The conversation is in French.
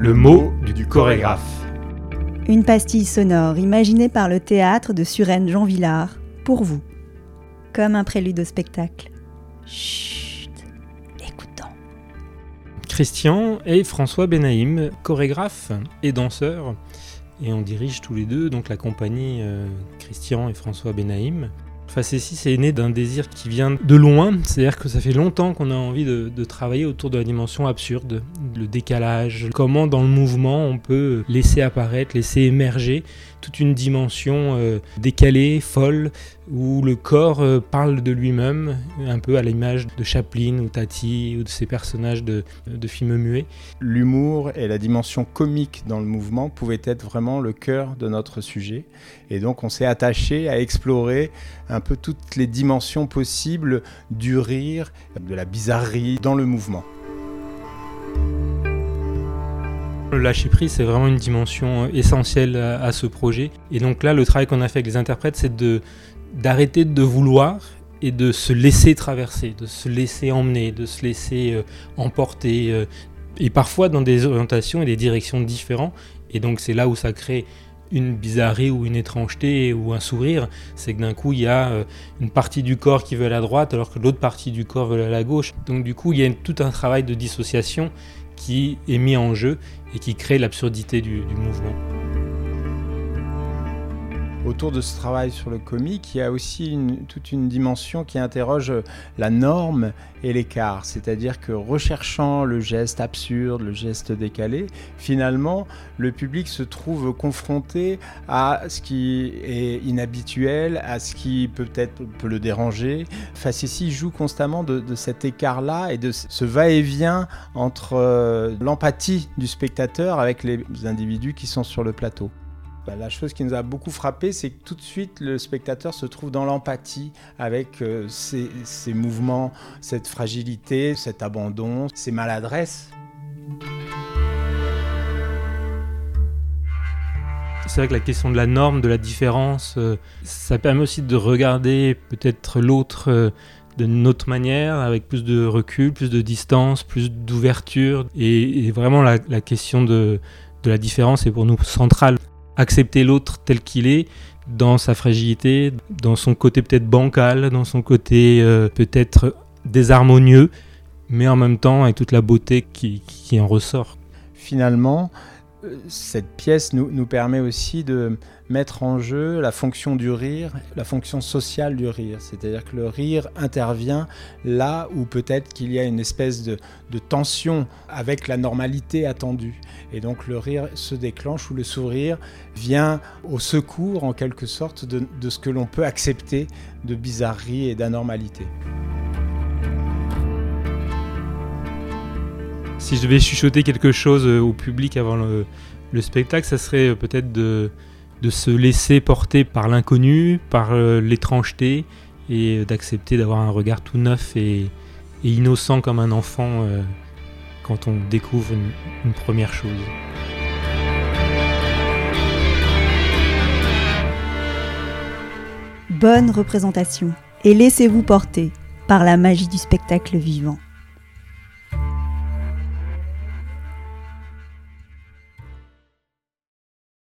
Le mot du chorégraphe. Une pastille sonore imaginée par le théâtre de Suresnes Jean Villard, pour vous. Comme un prélude au spectacle. Chut, écoutons. Christian et François Benaïm, chorégraphe et danseur. Et on dirige tous les deux donc la compagnie euh, Christian et François Benaïm. Facessi, c'est né d'un désir qui vient de loin, c'est-à-dire que ça fait longtemps qu'on a envie de, travailler autour de la dimension absurde, le décalage, comment dans le mouvement on peut laisser apparaître, laisser émerger toute une dimension euh, décalée, folle, où le corps euh, parle de lui-même, un peu à l'image de Chaplin ou Tati ou de ces personnages de, de films muets. L'humour et la dimension comique dans le mouvement pouvaient être vraiment le cœur de notre sujet. Et donc on s'est attaché à explorer un peu toutes les dimensions possibles du rire, de la bizarrerie dans le mouvement. Le lâcher prise, c'est vraiment une dimension euh, essentielle à, ce projet. Et donc là, le travail qu'on a fait avec les interprètes, c'est de d'arrêter de vouloir et de se laisser traverser, de se laisser emmener, de se laisser euh, emporter, euh, et parfois dans des orientations et des directions différentes. Et donc c'est là où ça crée une bizarrerie ou une étrangeté ou un sourire, c'est que d'un coup il y a euh, une partie du corps qui veut aller à la droite alors que l'autre partie du corps veut aller à la gauche. Donc du coup il y a tout un travail de dissociation qui est mis en jeu et qui crée l'absurdité du, du mouvement autour de ce travail sur le comique, il y a aussi toute une dimension qui interroge la norme et l'écart. C'est-à-dire que recherchant le geste absurde, le geste décalé, finalement, le public se trouve confronté à ce qui est inhabituel, à ce qui peut-être peut le déranger. Facessi joue constamment de, de cet écart-là et de ce va-et-vient entre euh, l'empathie du spectateur avec les individus qui sont sur le plateau. Bah, la chose qui nous a beaucoup frappé, c'est que tout de suite, le spectateur se trouve dans l'empathie avec euh, ces, mouvements, cette fragilité, cet abandon, ces maladresses. C'est vrai que la question de la norme, de la différence, euh, ça permet aussi de regarder peut-être l'autre euh, d'une autre manière, avec plus de recul, plus de distance, plus d'ouverture. Et, vraiment, la, la question de, de la différence est pour nous centrale accepter l'autre tel qu'il est, dans sa fragilité, dans son côté peut-être bancal, dans son côté euh, peut-être désharmonieux, mais en même temps avec toute la beauté qui, qui en ressort. Finalement, cette pièce nous, permet aussi de mettre en jeu la fonction du rire, la fonction sociale du rire. C'est-à-dire que le rire intervient là où peut-être qu'il y a une espèce de, tension avec la normalité attendue. Et donc le rire se déclenche ou le sourire vient au secours en quelque sorte de ce que l'on peut accepter de bizarrerie et d'anormalité. Si je devais chuchoter quelque chose au public avant le, le spectacle, ça serait peut-être de, se laisser porter par l'inconnu, par euh, l'étrangeté, et d'accepter d'avoir un regard tout neuf et, innocent comme un enfant euh, quand on découvre une première chose. Bonne représentation et laissez-vous porter par la magie du spectacle vivant.